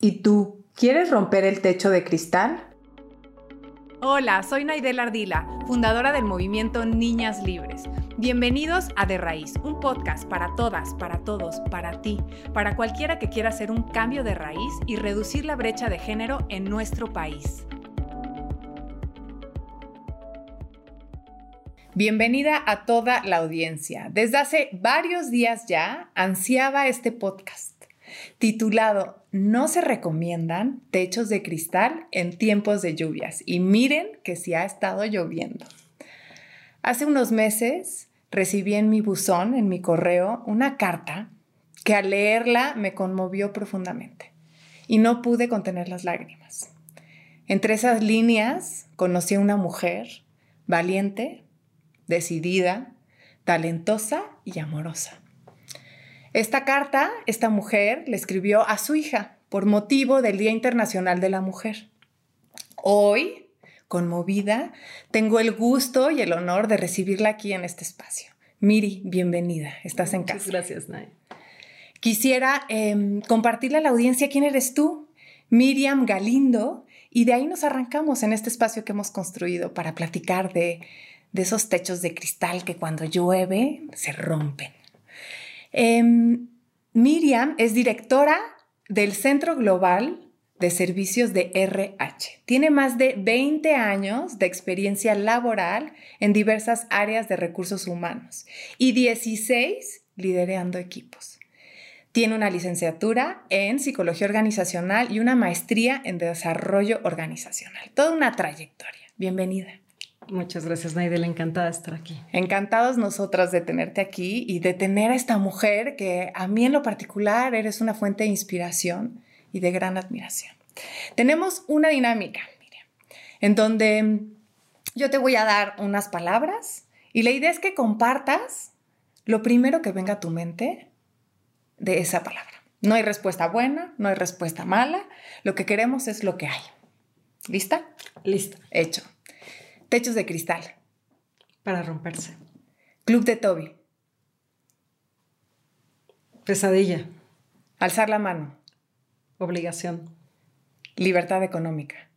¿Y tú, quieres romper el techo de cristal? Hola, soy Naidel Ardila, fundadora del movimiento Niñas Libres. Bienvenidos a De Raíz, un podcast para todas, para todos, para ti, para cualquiera que quiera hacer un cambio de raíz y reducir la brecha de género en nuestro país. Bienvenida a toda la audiencia. Desde hace varios días ya ansiaba este podcast titulado No se recomiendan techos de cristal en tiempos de lluvias. Y miren que sí ha estado lloviendo. Hace unos meses recibí en mi buzón, en mi correo, una carta que al leerla me conmovió profundamente y no pude contener las lágrimas. Entre esas líneas conocí a una mujer valiente, decidida, talentosa y amorosa. Esta carta, esta mujer le escribió a su hija por motivo del Día Internacional de la Mujer. Hoy, conmovida, tengo el gusto y el honor de recibirla aquí en este espacio. Miri, bienvenida, estás en casa. gracias, Nay. Quisiera em, compartirle a la audiencia quién eres tú, Miriam Galindo, y de ahí nos arrancamos en este espacio que hemos construido para platicar de, de esos techos de cristal que cuando llueve se rompen. Em, Miriam es directora del Centro Global de Servicios de RH. Tiene más de 20 años de experiencia laboral en diversas áreas de recursos humanos y 16 liderando equipos. Tiene una licenciatura en psicología organizacional y una maestría en desarrollo organizacional. Toda una trayectoria. Bienvenida. Muchas gracias, Naidel. Encantada de estar aquí. Encantados nosotras de tenerte aquí y de tener a esta mujer que a mí en lo particular eres una fuente de inspiración y de gran admiración. Tenemos una dinámica, Miriam, en donde yo te voy a dar unas palabras y la idea es que compartas lo primero que venga a tu mente de esa palabra. No hay respuesta buena, no hay respuesta mala. Lo que queremos es lo que hay. ¿Lista? Lista. Hecho. Techos de cristal. Para romperse. Club de Toby. Pesadilla. Alzar la mano. Obligación. Libertad económica.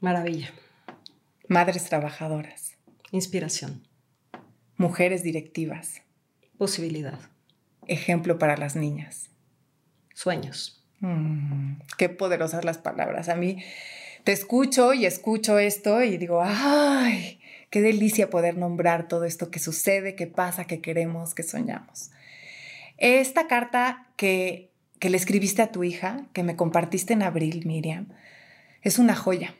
Maravilla. Madres trabajadoras. Inspiración. Mujeres directivas. Posibilidad. Ejemplo para las niñas. Sueños. Mm, qué poderosas las palabras. A mí te escucho y escucho esto y digo, ay, qué delicia poder nombrar todo esto que sucede, que pasa, que queremos, que soñamos. Esta carta que, que le escribiste a tu hija, que me compartiste en abril, Miriam, es una joya.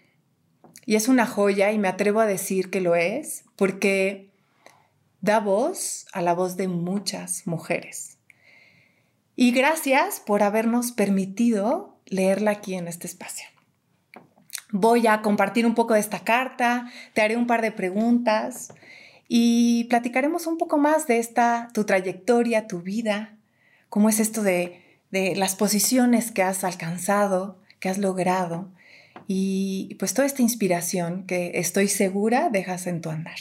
Y es una joya y me atrevo a decir que lo es porque da voz a la voz de muchas mujeres. Y gracias por habernos permitido leerla aquí en este espacio voy a compartir un poco de esta carta, te haré un par de preguntas y platicaremos un poco más de esta, tu trayectoria, tu vida, cómo es esto de, de las posiciones que has alcanzado, que has logrado y pues toda esta inspiración que estoy segura dejas en tu andar.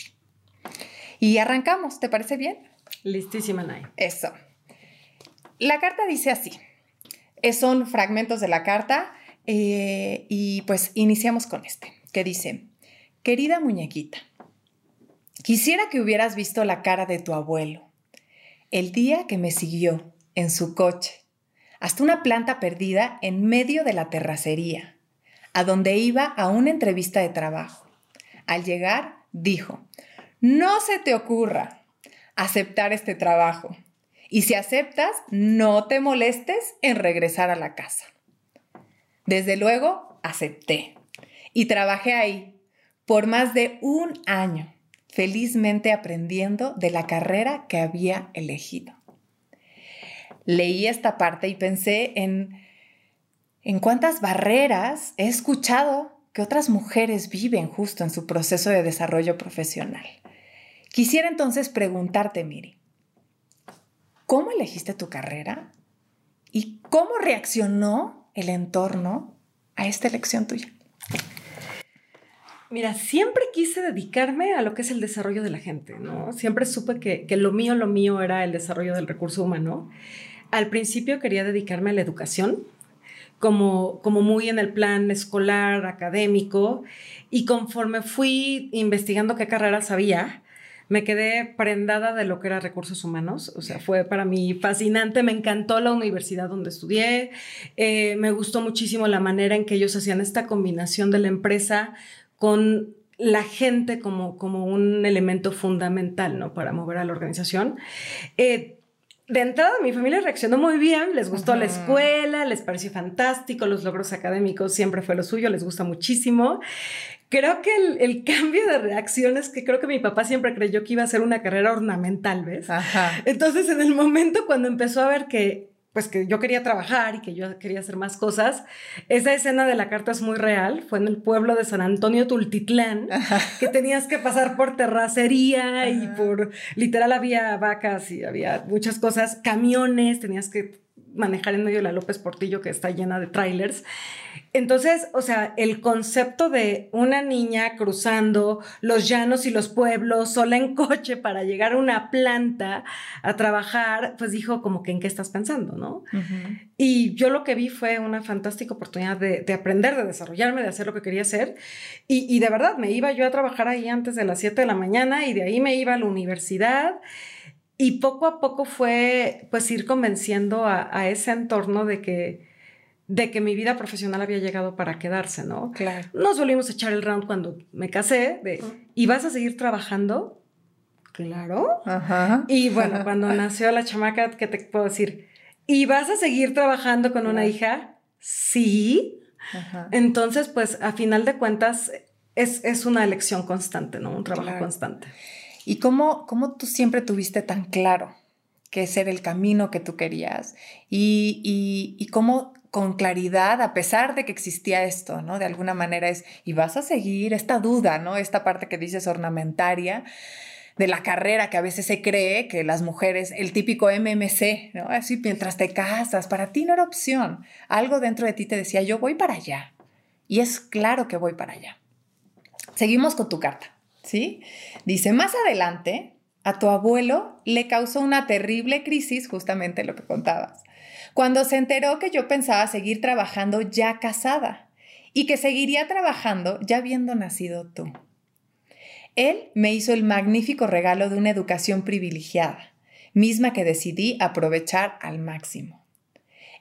Y arrancamos, ¿te parece bien? Listísima, Nay. Eso. La carta dice así. Son fragmentos de la carta eh, y pues iniciamos con este, que dice, querida muñequita, quisiera que hubieras visto la cara de tu abuelo el día que me siguió en su coche hasta una planta perdida en medio de la terracería, a donde iba a una entrevista de trabajo. Al llegar, dijo, no se te ocurra aceptar este trabajo. Y si aceptas, no te molestes en regresar a la casa. Desde luego, acepté y trabajé ahí por más de un año, felizmente aprendiendo de la carrera que había elegido. Leí esta parte y pensé en, en cuántas barreras he escuchado que otras mujeres viven justo en su proceso de desarrollo profesional. Quisiera entonces preguntarte, Miri, ¿cómo elegiste tu carrera? ¿Y cómo reaccionó el entorno a esta elección tuya? Mira, siempre quise dedicarme a lo que es el desarrollo de la gente, ¿no? Siempre supe que, que, lo mío, lo mío era el desarrollo del recurso humano. Al principio quería dedicarme a la educación, como, como muy en el plan escolar, académico, y conforme fui investigando qué carreras había, me quedé prendada de lo que era recursos humanos. O sea, fue para mí fascinante. Me encantó la universidad donde estudié. Eh, me gustó muchísimo la manera en que ellos hacían esta combinación de la empresa con la gente como, como un elemento fundamental ¿no? para mover a la organización. Eh, de entrada mi familia reaccionó muy bien, les gustó la escuela, les pareció fantástico, los logros académicos siempre fue lo suyo, les gusta muchísimo. Creo que el, cambio de reacciones que creo que mi papá siempre creyó que iba a ser una carrera ornamental, ¿ves? Entonces en el momento cuando empezó a ver que pues que yo quería trabajar y que yo quería hacer más cosas. Esa escena de la carta es muy real, fue en el pueblo de San Antonio Tultitlán, que tenías que pasar por terracería y por, literal había vacas y había muchas cosas, camiones, tenías que manejar en medio de la López Portillo que está llena de trailers. Entonces, o sea, el concepto de una niña cruzando los llanos y los pueblos sola en coche para llegar a una planta a trabajar, pues dijo como que en qué estás pensando, ¿no? Y yo lo que vi fue una fantástica oportunidad de, aprender, de desarrollarme, de hacer lo que quería hacer. Y, de verdad, me iba yo a trabajar ahí antes de las 7 de la mañana y de ahí me iba a la universidad. Y poco a poco fue pues ir convenciendo a ese entorno de que de que mi vida profesional había llegado para quedarse, ¿no? Claro. Nos volvimos a echar el round cuando me casé, de, ¿y vas a seguir trabajando? Claro. Ajá. Y bueno, cuando nació la chamaca, ¿qué te puedo decir? ¿Y vas a seguir trabajando con una hija? Sí. Ajá. Entonces, pues a final de cuentas, es, una elección constante, ¿no? Un trabajo constante. ¿Y cómo, cómo tú siempre tuviste tan claro que ese era el camino que tú querías? Y, y, cómo con claridad, a pesar de que existía esto, ¿no? De alguna manera es, y vas a seguir esta duda, ¿no? Esta parte que dices ornamentaria de la carrera que a veces se cree que las mujeres, el típico MMC, ¿no? Así mientras te casas, para ti no era opción. Algo dentro de ti te decía, yo voy para allá. Y es claro que voy para allá. Seguimos con tu carta, ¿sí? Dice, más adelante, a tu abuelo le causó una terrible crisis, justamente lo que contabas cuando se enteró que yo pensaba seguir trabajando ya casada y que seguiría trabajando ya habiendo nacido tú. Él me hizo el magnífico regalo de una educación privilegiada, misma que decidí aprovechar al máximo,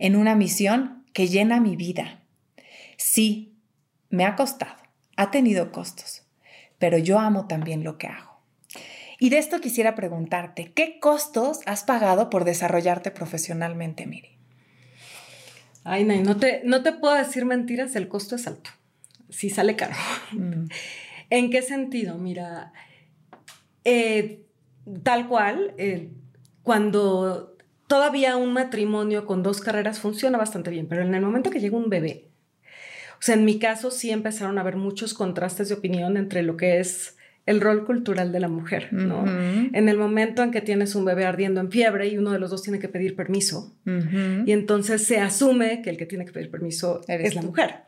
en una misión que llena mi vida. Sí, me ha costado, ha tenido costos, pero yo amo también lo que hago. Y de esto quisiera preguntarte, ¿qué costos has pagado por desarrollarte profesionalmente, Miri? Ay, no, te, no te puedo decir mentiras, el costo es alto. Sí sale caro. Mm. ¿En qué sentido? Mira, eh, tal cual, eh, cuando todavía un matrimonio con dos carreras funciona bastante bien, pero en el momento que llega un bebé, o sea, en mi caso sí empezaron a haber muchos contrastes de opinión entre lo que es el rol cultural de la mujer, ¿no? En el momento en que tienes un bebé ardiendo en fiebre y uno de los dos tiene que pedir permiso, y entonces se asume que el que tiene que pedir permiso es la mujer.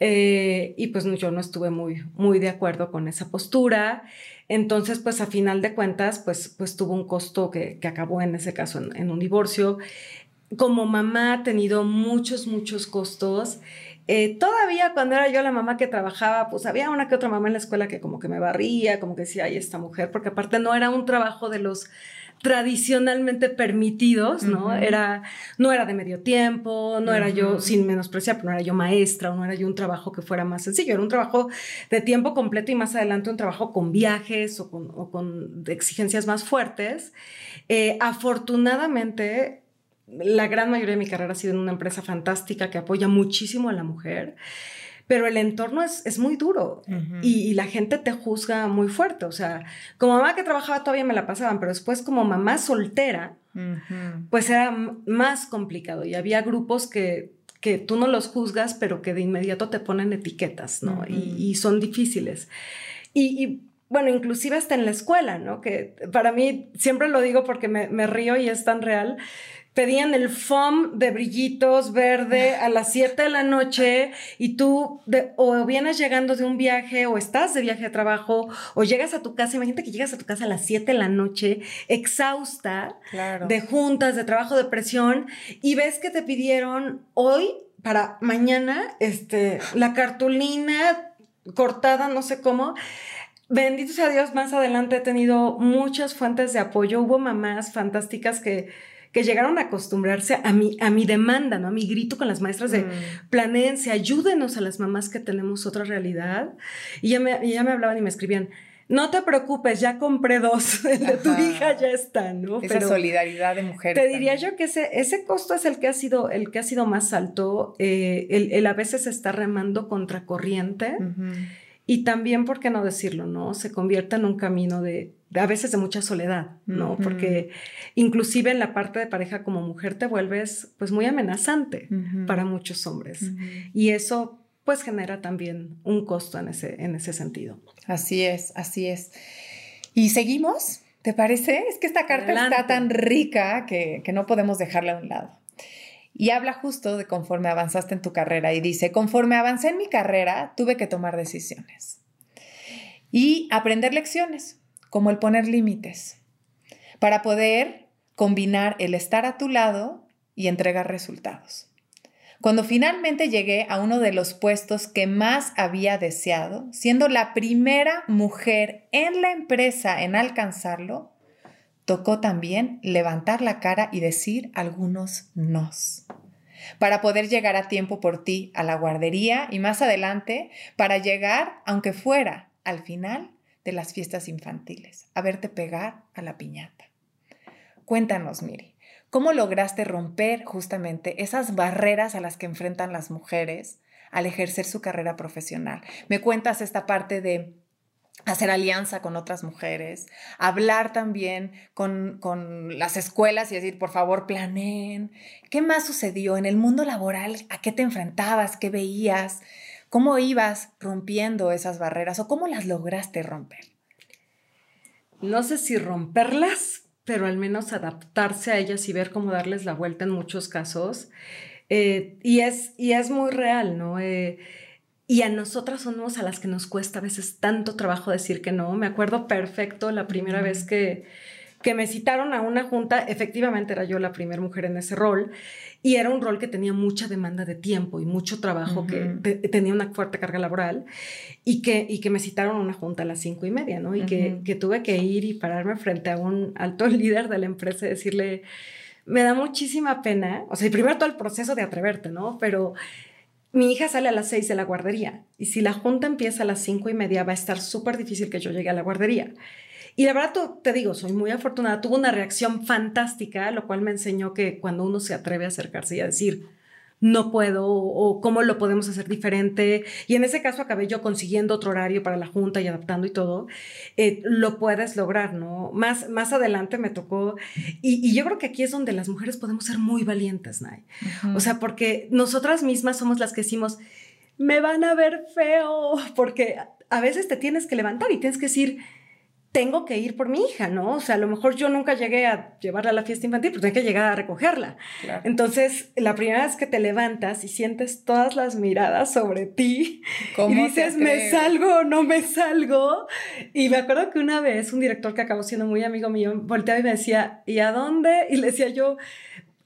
Eh, y pues yo no estuve muy, muy de acuerdo con esa postura. Entonces, pues a final de cuentas, pues, pues tuvo un costo que, acabó en ese caso en, en un divorcio. Como mamá ha tenido muchos, muchos costos. Eh, todavía cuando era yo la mamá que trabajaba, pues había una que otra mamá en la escuela que como que me barría, como que decía, ay, esta mujer, porque aparte no era un trabajo de los tradicionalmente permitidos, ¿no? Era, no era de medio tiempo, no era yo, sin menospreciar, pero no era yo maestra, o no era yo un trabajo que fuera más sencillo, era un trabajo de tiempo completo y más adelante un trabajo con viajes o con, exigencias más fuertes. Eh, afortunadamente, la gran mayoría de mi carrera ha sido en una empresa fantástica que apoya muchísimo a la mujer, pero el entorno es, muy duro y, la gente te juzga muy fuerte. O sea, como mamá que trabajaba todavía me la pasaban, pero después como mamá soltera, pues era más complicado y había grupos que, que tú no los juzgas, pero que de inmediato te ponen etiquetas, ¿no? y, son difíciles. y, bueno, inclusive hasta en la escuela, ¿no? Que para mí, siempre lo digo porque me, me río y es tan real, pedían el foam de brillitos verde a las 7 de la noche y tú o vienes llegando de un viaje o estás de viaje a trabajo o llegas a tu casa, imagínate que llegas a tu casa a las 7 de la noche exhausta de juntas, de trabajo, de presión y ves que te pidieron hoy para mañana, este, la cartulina cortada, no sé cómo. Bendito sea Dios, más adelante he tenido muchas fuentes de apoyo. Hubo mamás fantásticas que, que llegaron a acostumbrarse a mi, a mi demanda, ¿no? A mi grito con las maestras de mm. planeense, ayúdenos a las mamás que tenemos otra realidad. Y ya me, ya me hablaban y me escribían, no te preocupes, ya compré dos, el de tu hija ya está, ¿no? Esa solidaridad de mujeres. Te diría yo que ese, ese costo es el que ha sido, el que ha sido más alto, eh, el, a veces está remando contra corriente. Y también, ¿por qué no decirlo, no? Se convierte en un camino de, a veces de mucha soledad, ¿no? Porque inclusive en la parte de pareja como mujer te vuelves pues muy amenazante para muchos hombres. Y eso pues genera también un costo en ese, en ese sentido. Así es, así es. ¿Y seguimos? ¿Te parece? Es que esta carta está tan rica que, que no podemos dejarla a un lado. Y habla justo de conforme avanzaste en tu carrera y dice, conforme avancé en mi carrera, tuve que tomar decisiones y aprender lecciones, como el poner límites, para poder combinar el estar a tu lado y entregar resultados. Cuando finalmente llegué a uno de los puestos que más había deseado, siendo la primera mujer en la empresa en alcanzarlo, tocó también levantar la cara y decir algunos nos para poder llegar a tiempo por ti a la guardería y más adelante para llegar, aunque fuera al final de las fiestas infantiles, a verte pegar a la piñata. Cuéntanos, Miri, ¿Cómo lograste romper justamente esas barreras a las que enfrentan las mujeres al ejercer su carrera profesional? Me cuentas esta parte de hacer alianza con otras mujeres, hablar también con, las escuelas y decir, por favor, planeen. ¿Qué más sucedió en el mundo laboral? ¿A qué te enfrentabas? ¿Qué veías? ¿Cómo ibas rompiendo esas barreras o cómo las lograste romper? No sé si romperlas, pero al menos adaptarse a ellas y ver cómo darles la vuelta en muchos casos. Eh, y, es, y es muy real, ¿no? Eh, y a nosotras somos a las que nos cuesta a veces tanto trabajo decir que no. Me acuerdo perfecto la primera vez que, que me citaron a una junta, efectivamente era yo la primera mujer en ese rol, y era un rol que tenía mucha demanda de tiempo y mucho trabajo, que tenía una fuerte carga laboral, y que, y que me citaron a una junta a las cinco y media, ¿no? Y que, que, tuve que ir y pararme frente a un alto líder de la empresa y decirle, me da muchísima pena, o sea, primero todo el proceso de atreverte, ¿no? Pero mi hija sale a las seis de la guardería, y si la junta empieza a las cinco y media, va a estar súper difícil que yo llegue a la guardería. Y la verdad, te digo, soy muy afortunada. Tuvo una reacción fantástica, lo cual me enseñó que cuando uno se atreve a acercarse y a decir, no puedo o cómo lo podemos hacer diferente. Y en ese caso acabé yo consiguiendo otro horario para la junta y adaptando y todo. Eh, lo puedes lograr, ¿no? Más, más adelante me tocó. Y, yo creo que aquí es donde las mujeres podemos ser muy valientes, Nay. O sea, porque nosotras mismas somos las que decimos, me van a ver feo, porque a veces te tienes que levantar y tienes que decir, tengo que ir por mi hija, ¿no? O sea, a lo mejor yo nunca llegué a llevarla a la fiesta infantil, pero tengo que llegar a recogerla. Entonces, la primera vez que te levantas y sientes todas las miradas sobre ti y dices, ¿me salgo o no me salgo? Y me acuerdo que una vez un director que acabó siendo muy amigo mío volteaba y me decía, ¿y a dónde? Y le decía yo,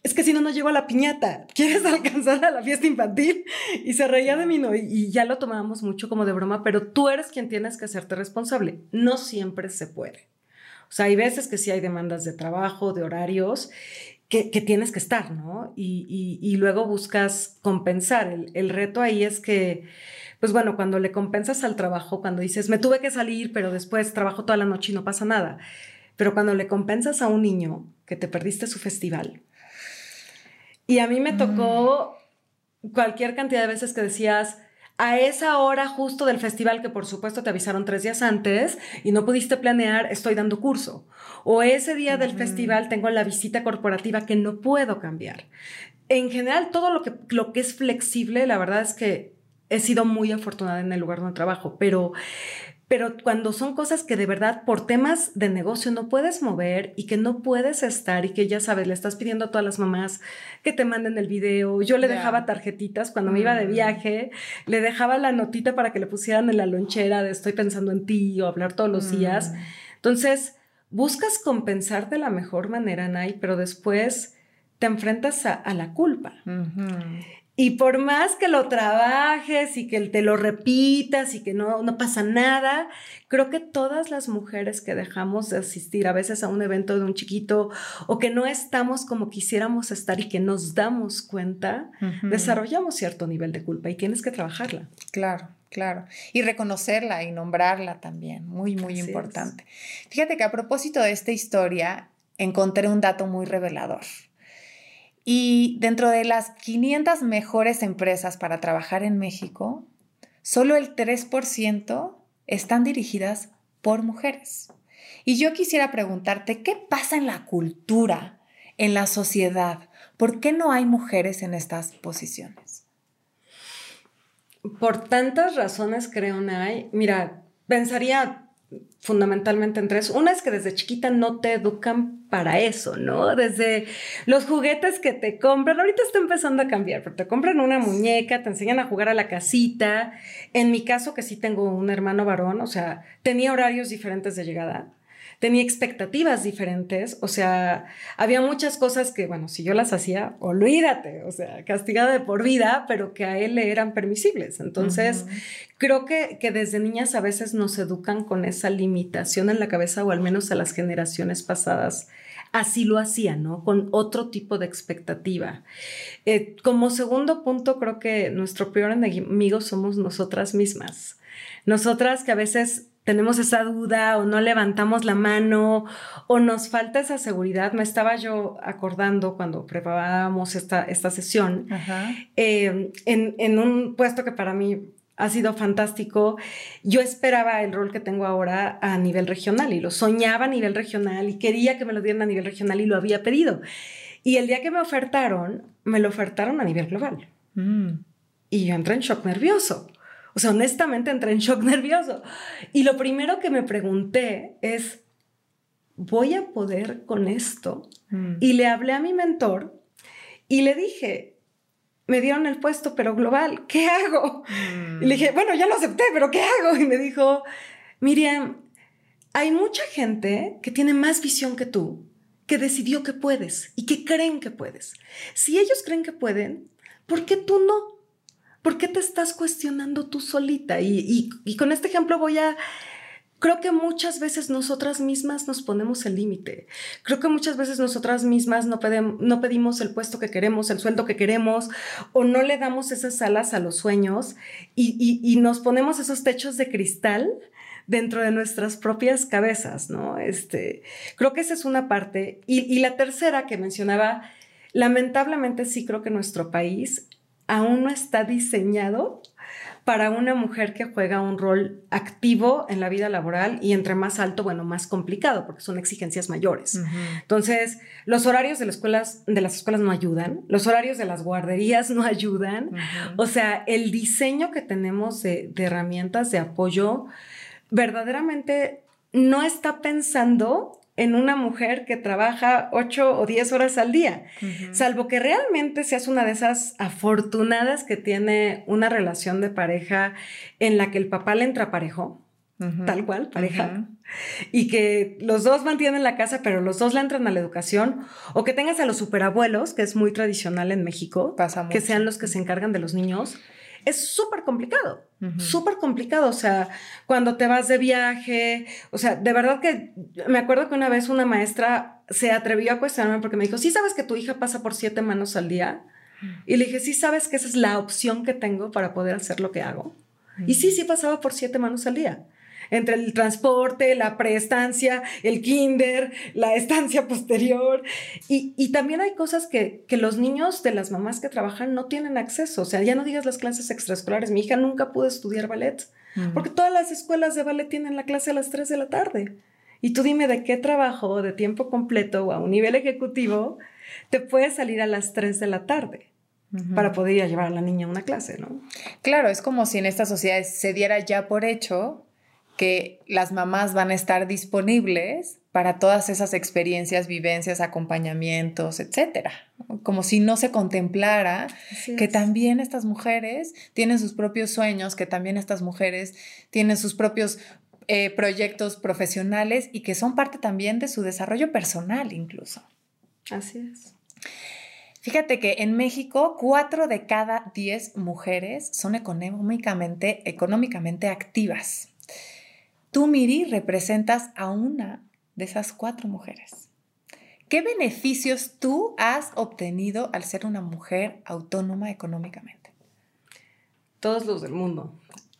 es que si no, no llego a la piñata. ¿Quieres alcanzar a la fiesta infantil? Y se reía de mí, ¿no? Y, ya lo tomábamos mucho como de broma, pero tú eres quien tienes que hacerte responsable. No siempre se puede. O sea, hay veces que sí hay demandas de trabajo, de horarios, que, tienes que estar, ¿no? Y, luego buscas compensar. El, el reto ahí es que, pues bueno, cuando le compensas al trabajo, cuando dices, me tuve que salir, pero después trabajo toda la noche y no pasa nada. Pero cuando le compensas a un niño que te perdiste su festival, y a mí me tocó cualquier cantidad de veces que decías, a esa hora justo del festival que por supuesto te avisaron tres días antes y no pudiste planear, estoy dando curso. O ese día del festival tengo la visita corporativa que no puedo cambiar. En general, todo lo que, lo que es flexible, la verdad es que he sido muy afortunada en el lugar donde trabajo, pero pero cuando son cosas que de verdad por temas de negocio no puedes mover y que no puedes estar y que ya sabes, le estás pidiendo a todas las mamás que te manden el video. Yo le dejaba tarjetitas cuando me iba de mm. viaje, le dejaba la notita para que le pusieran en la lonchera de estoy pensando en ti o hablar todos los días. Mm. Entonces, buscas compensar de la mejor manera, Nay, pero después te enfrentas a, la culpa. Y por más que lo trabajes y que te lo repitas y que no, no pasa nada, creo que todas las mujeres que dejamos de asistir a veces a un evento de un chiquito o que no estamos como quisiéramos estar y que nos damos cuenta, desarrollamos cierto nivel de culpa y tienes que trabajarla. Claro, claro. Y reconocerla y nombrarla también, muy, muy importante. Fíjate que a propósito de esta historia, encontré un dato muy revelador. Y dentro de las 500 mejores empresas para trabajar en México, solo el 3% están dirigidas por mujeres. Y yo quisiera preguntarte, ¿qué pasa en la cultura, en la sociedad? ¿Por qué no hay mujeres en estas posiciones? Por tantas razones creo, Nay. Mira, pensaría fundamentalmente en tres. Una es que desde chiquita no te educan para eso, ¿no? Desde los juguetes que te compran, ahorita está empezando a cambiar, pero te compran una muñeca, te enseñan a jugar a la casita. En mi caso, que sí tengo un hermano varón, o sea, tenía horarios diferentes de llegada tenía expectativas diferentes, o sea, había muchas cosas que, bueno, si yo las hacía, olvídate, o sea, castigada de por vida, pero que a él le eran permisibles. Entonces, creo que, que desde niñas a veces nos educan con esa limitación en la cabeza, o al menos a las generaciones pasadas así lo hacían, ¿no? Con otro tipo de expectativa. Eh, como segundo punto, creo que nuestro peor enemigo somos nosotras mismas. Nosotras que a veces tenemos esa duda o no levantamos la mano o nos falta esa seguridad. Me estaba yo acordando cuando preparábamos esta, esta sesión em, en, en, un puesto que para mí ha sido fantástico. Yo esperaba el rol que tengo ahora a nivel regional y lo soñaba a nivel regional y quería que me lo dieran a nivel regional y lo había pedido. Y el día que me ofertaron, me lo ofertaron a nivel global. Mm. Y yo entré en shock nervioso o sea, honestamente entré en shock nervioso. Y lo primero que me pregunté es, ¿voy a poder con esto? Mm. Y le hablé a mi mentor y le dije, me dieron el puesto, pero global, ¿qué hago? Y le dije, bueno, ya lo acepté, pero ¿qué hago? Y me dijo, Miriam, hay mucha gente que tiene más visión que tú, que decidió que puedes y que creen que puedes. Si ellos creen que pueden, ¿por qué tú no? ¿Por qué te estás cuestionando tú solita? Y, con este ejemplo voy a... Creo que muchas veces nosotras mismas nos ponemos el límite. Creo que muchas veces nosotras mismas no, no, pedimos el puesto que queremos, el sueldo que queremos, o no le damos esas alas a los sueños y, nos ponemos esos techos de cristal dentro de nuestras propias cabezas, ¿no? Este, creo que esa es una parte. Y, y la tercera que mencionaba, lamentablemente sí creo que nuestro país aún no está diseñado para una mujer que juega un rol activo en la vida laboral y entre más alto, bueno, más complicado, porque son exigencias mayores. Entonces, los horarios de las escuelas, de las escuelas no ayudan, los horarios de las guarderías no ayudan. O sea, el diseño que tenemos de, de herramientas de apoyo verdaderamente no está pensando en una mujer que trabaja ocho o diez horas al día, salvo que realmente seas una de esas afortunadas que tiene una relación de pareja en la que el papá le entra parejo, tal cual, pareja, y que los dos mantienen la casa, pero los dos le entran a la educación, o que tengas a los superabuelos, que es muy tradicional en México, que sean los que se encargan de los niños es súper complicado, súper complicado. O sea, cuando te vas de viaje, o sea, de verdad que me acuerdo que una vez una maestra se atrevió a cuestionarme porque me dijo, ¿sí sabes que tu hija pasa por siete manos al día? Y le dije, ¿sí sabes que esa es la opción que tengo para poder hacer lo que hago? Y sí, sí pasaba por siete manos al día entre el transporte, la preestancia, el kinder, la estancia posterior. Y, también hay cosas que, los niños de las mamás que trabajan no tienen acceso. O sea, ya no digas las clases extraescolares. Mi hija nunca pudo estudiar ballet porque todas las escuelas de ballet tienen la clase a las 3 de la tarde. Y tú dime de qué trabajo de tiempo completo o a un nivel ejecutivo te puede salir a las 3 de la tarde para poder ir a llevar a la niña a una clase, ¿no? Claro, es como si en esta sociedad se diera ya por hecho que las mamás van a estar disponibles para todas esas experiencias, vivencias, acompañamientos, etcétera. Como si no se contemplara que también estas mujeres tienen sus propios sueños, que también estas mujeres tienen sus propios eh, proyectos profesionales y que son parte también de su desarrollo personal incluso. Así es. Fíjate que en México, cuatro de cada diez mujeres son económicamente, económicamente activas. Tú, Miri, representas a una de esas cuatro mujeres. ¿Qué beneficios tú has obtenido al ser una mujer autónoma económicamente? Todos los del mundo.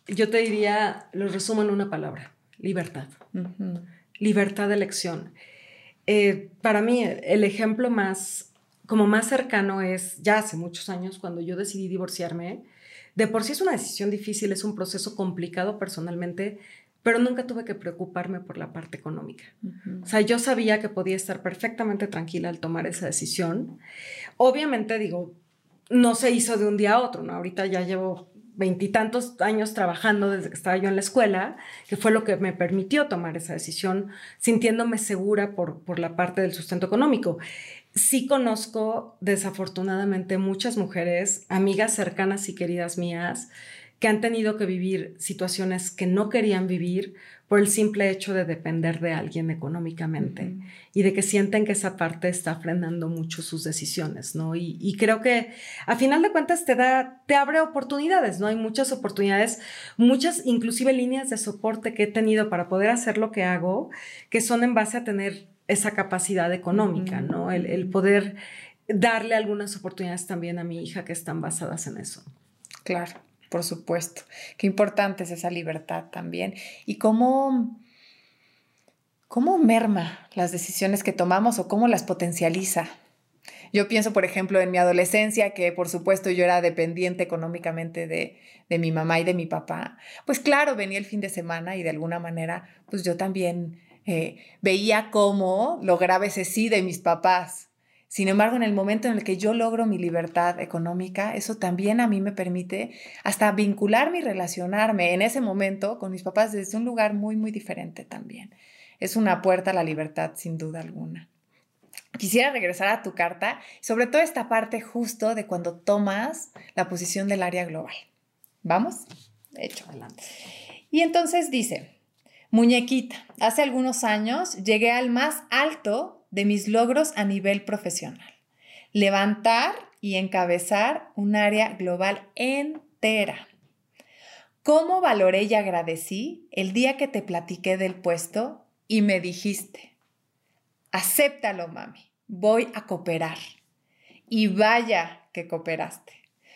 Yo te diría, los resumo en una palabra, libertad. Libertad de elección. Eh, para mí, el ejemplo más como más cercano es ya hace muchos años cuando yo decidí divorciarme. De por sí es una decisión difícil, es un proceso complicado personalmente, pero nunca tuve que preocuparme por la parte económica. O sea, yo sabía que podía estar perfectamente tranquila al tomar esa decisión. Obviamente, digo, no se hizo de un día a otro, ¿no? Ahorita ya llevo veintitantos años trabajando desde que estaba yo en la escuela, que fue lo que me permitió tomar esa decisión, sintiéndome segura por, por la parte del sustento económico sí conozco desafortunadamente muchas mujeres, amigas cercanas y queridas mías, que han tenido que vivir situaciones que no querían vivir por el simple hecho de depender de alguien económicamente y de que sienten que esa parte está frenando mucho sus decisiones, ¿no? Y, creo que a final de cuentas te da, te abre oportunidades, ¿no? Hay muchas oportunidades, muchas inclusive líneas de soporte que he tenido para poder hacer lo que hago, que son en base a tener esa capacidad económica, ¿no? El, poder darle algunas oportunidades también a mi hija que están basadas en eso. Claro, por supuesto. Qué importante es esa libertad también. Y cómo, cómo merma las decisiones que tomamos o cómo las potencializa. Yo pienso, por ejemplo, en mi adolescencia, que por supuesto yo era dependiente económicamente de, de mi mamá y de mi papá. Pues claro, venía el fin de semana y de alguna manera, pues yo también eh, veía cómo lograba ese sí de mis papás. Sin embargo, en el momento en el que yo logro mi libertad económica, eso también a mí me permite hasta vincularme y relacionarme en ese momento con mis papás desde un lugar muy, muy diferente también. Es una puerta a la libertad, sin duda alguna. Quisiera regresar a tu carta, sobre todo esta parte justo de cuando tomas la posición del área global. ¿Vamos? Hecho. Adelante. Y entonces dice, Muñequita, hace algunos años llegué al más alto de mis logros a nivel profesional. Levantar y encabezar un área global entera. ¿Cómo valoré y agradecí el día que te platiqué del puesto y me dijiste, acéptalo, mami, voy a cooperar? Y vaya que cooperaste,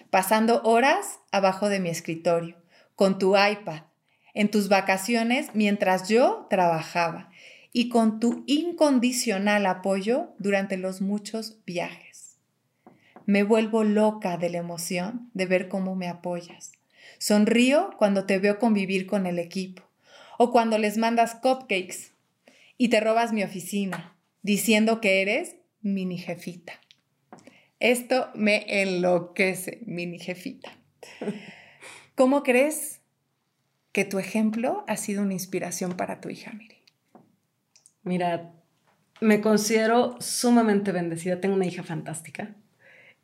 pasando horas abajo de mi escritorio, con tu iPad, en tus vacaciones mientras yo trabajaba y con tu incondicional apoyo durante los muchos viajes. Me vuelvo loca de la emoción de ver cómo me apoyas. Sonrío cuando te veo convivir con el equipo o cuando les mandas cupcakes y te robas mi oficina diciendo que eres mini jefita. Esto me enloquece, mini jefita. ¿Cómo crees que tu ejemplo ha sido una inspiración para tu hija, Miri? Mira, me considero sumamente bendecida. Tengo una hija fantástica.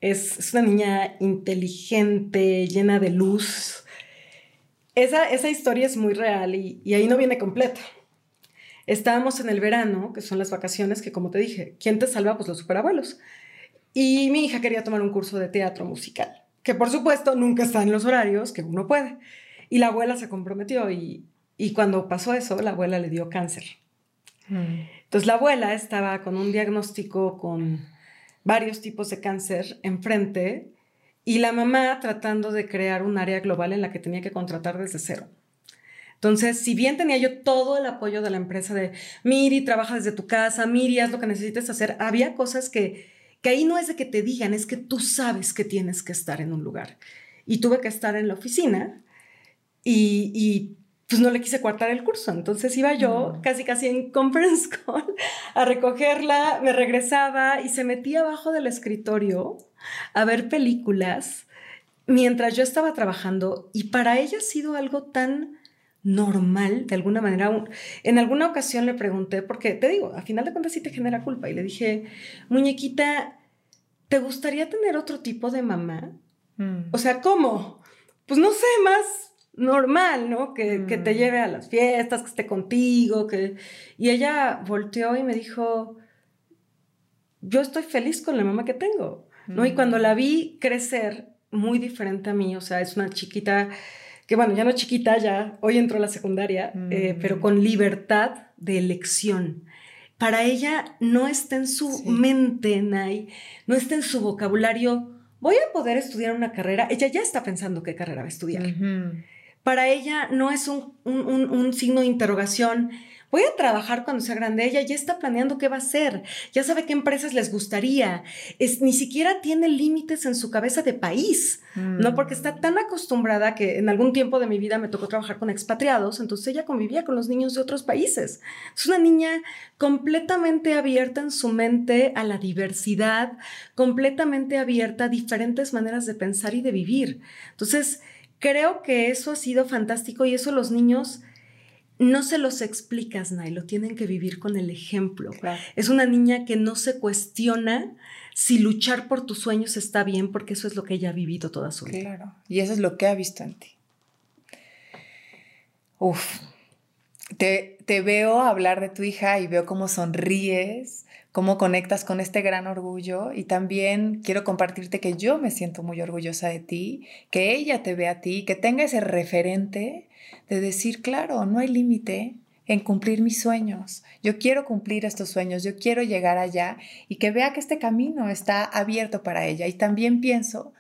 Es, una niña inteligente, llena de luz. Esa, esa historia es muy real y, y ahí no viene completa. Estábamos en el verano, que son las vacaciones, que como te dije, ¿quién te salva? Pues los superabuelos. Y mi hija quería tomar un curso de teatro musical, que por supuesto nunca está en los horarios que uno puede. Y la abuela se comprometió y, cuando pasó eso, la abuela le dio cáncer. Mm. Entonces la abuela estaba con un diagnóstico con varios tipos de cáncer enfrente y la mamá tratando de crear un área global en la que tenía que contratar desde cero. Entonces, si bien tenía yo todo el apoyo de la empresa de Miri, trabaja desde tu casa, Miri, haz lo que necesites hacer, había cosas que, que ahí no es de que te digan, es que tú sabes que tienes que estar en un lugar. Y tuve que estar en la oficina y, pues no le quise cortar el curso. Entonces iba yo mm. casi casi en conference call a recogerla, me regresaba y se metía abajo del escritorio a ver películas mientras yo estaba trabajando y para ella ha sido algo tan normal, de alguna manera. En alguna ocasión le pregunté, porque te digo, a final de cuentas sí te genera culpa, y le dije, muñequita, ¿te gustaría tener otro tipo de mamá? Mm. O sea, ¿cómo? Pues no sé, más normal, ¿no? Que, te mm. lleve a las fiestas, que esté contigo, que... Y ella volteó y me dijo, yo estoy feliz con la mamá que tengo. ¿no? Y cuando la vi crecer muy diferente a mí, o sea, es una chiquita que bueno, ya no chiquita, ya hoy entró a la secundaria, eh, pero con libertad de elección. Para ella no está en su mente, Nay, no está en su vocabulario, voy a poder estudiar una carrera, ella ya está pensando qué carrera va a estudiar. Para ella no es un, un, un signo de interrogación, voy a trabajar cuando sea grande. Ella ya está planeando qué va a hacer, ya sabe qué empresas les gustaría. Es, ni siquiera tiene límites en su cabeza de país, ¿no? Mm. Porque está tan acostumbrada que en algún tiempo de mi vida me tocó trabajar con expatriados, entonces ella convivía con los niños de otros países. Es una niña completamente abierta en su mente a la diversidad, completamente abierta a diferentes maneras de pensar y de vivir. Entonces, creo que eso ha sido fantástico y eso los niños no se los explicas, Nay, lo tienen que vivir con el ejemplo. Es una niña que no se cuestiona si luchar por tus sueños está bien, porque eso es lo que ella ha vivido toda su vida. Claro, y eso es lo que ha visto en ti. Uf, te, te veo hablar de tu hija y veo cómo sonríes, cómo conectas con este gran orgullo y también quiero compartirte que yo me siento muy orgullosa de ti, que ella te ve a ti, que tenga ese referente de decir, claro, no hay límite en cumplir mis sueños. Yo quiero cumplir estos sueños, yo quiero llegar allá y que vea que este camino está abierto para ella. Y también pienso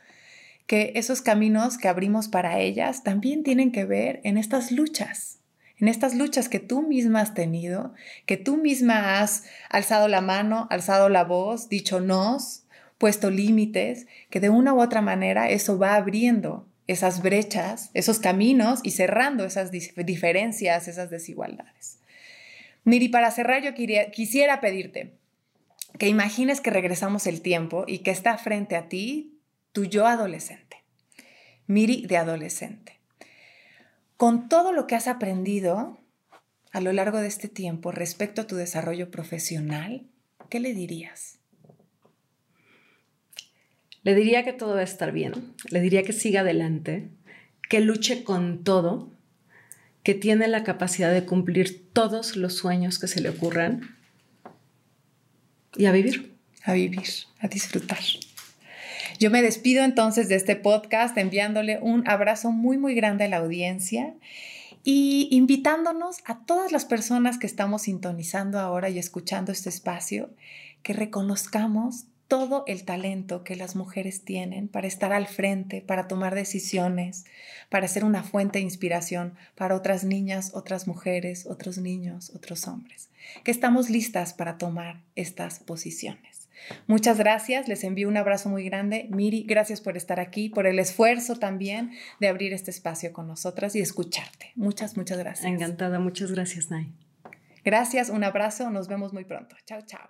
que esos caminos que abrimos para ellas también tienen que ver en estas luchas, en estas luchas que tú misma has tenido, que tú misma has alzado la mano, alzado la voz, dicho nos, puesto límites, que de una u otra manera eso va abriendo esas brechas, esos caminos y cerrando esas diferencias, esas desigualdades. Miri, para cerrar yo quisiera pedirte que imagines que regresamos el tiempo y que está frente a ti tu yo adolescente, Miri de adolescente. Con todo lo que has aprendido a lo largo de este tiempo respecto a tu desarrollo profesional, ¿qué le dirías? Le diría que todo va a estar bien, le diría que siga adelante, que luche con todo, que tiene la capacidad de cumplir todos los sueños que se le ocurran y a vivir. A vivir, a disfrutar. Yo me despido entonces de este podcast enviándole un abrazo muy, muy grande a la audiencia y invitándonos a todas las personas que estamos sintonizando ahora y escuchando este espacio, que reconozcamos todo el talento que las mujeres tienen para estar al frente, para tomar decisiones, para ser una fuente de inspiración para otras niñas, otras mujeres, otros niños, otros hombres, que estamos listas para tomar estas posiciones. Muchas gracias, les envío un abrazo muy grande. Miri, gracias por estar aquí, por el esfuerzo también de abrir este espacio con nosotras y escucharte. Muchas, muchas gracias. Encantada, muchas gracias, Nay. Gracias, un abrazo, nos vemos muy pronto. Chao, chao.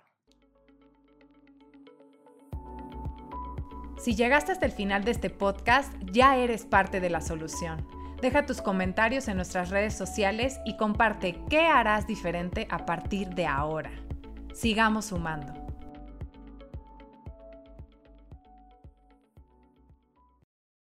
Si llegaste hasta el final de este podcast, ya eres parte de la solución. Deja tus comentarios en nuestras redes sociales y comparte qué harás diferente a partir de ahora. Sigamos sumando.